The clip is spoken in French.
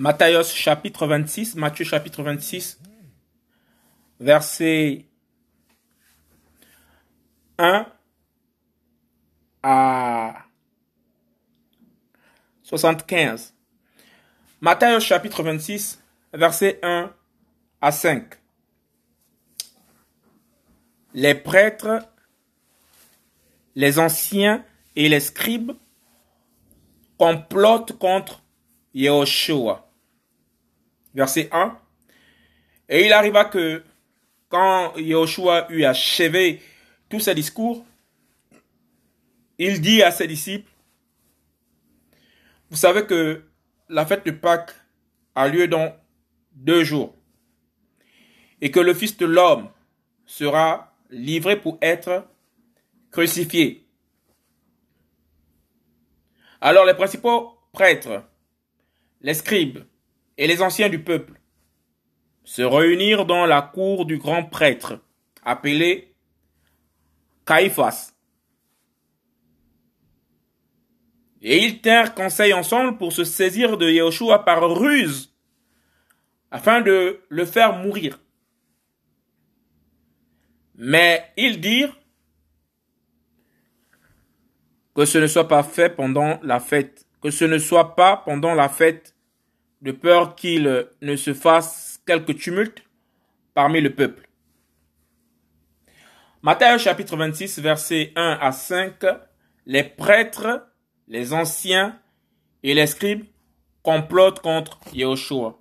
Matthieu chapitre 26, Matthieu chapitre 26, verset 1 à 75. Matthieu chapitre 26, verset 1 à 5. Les prêtres, les anciens et les scribes complotent contre Yehoshua. Verset 1. Et il arriva que quand Yehoshua eut achevé tous ses discours, il dit à ses disciples, vous savez que la fête de Pâques a lieu dans deux jours et que le Fils de l'homme sera livré pour être crucifié. Alors les principaux prêtres, les scribes et les anciens du peuple se réunirent dans la cour du grand prêtre, appelé Caïphas. Et ils tinrent conseil ensemble pour se saisir de Yahushua par ruse, afin de le faire mourir. Mais ils dirent que ce ne soit pas fait pendant la fête, que ce ne soit pas pendant la fête, de peur qu'il ne se fasse quelque tumulte parmi le peuple. Matthieu chapitre 26 versets 1 à 5, les prêtres, les anciens et les scribes complotent contre Yahushua.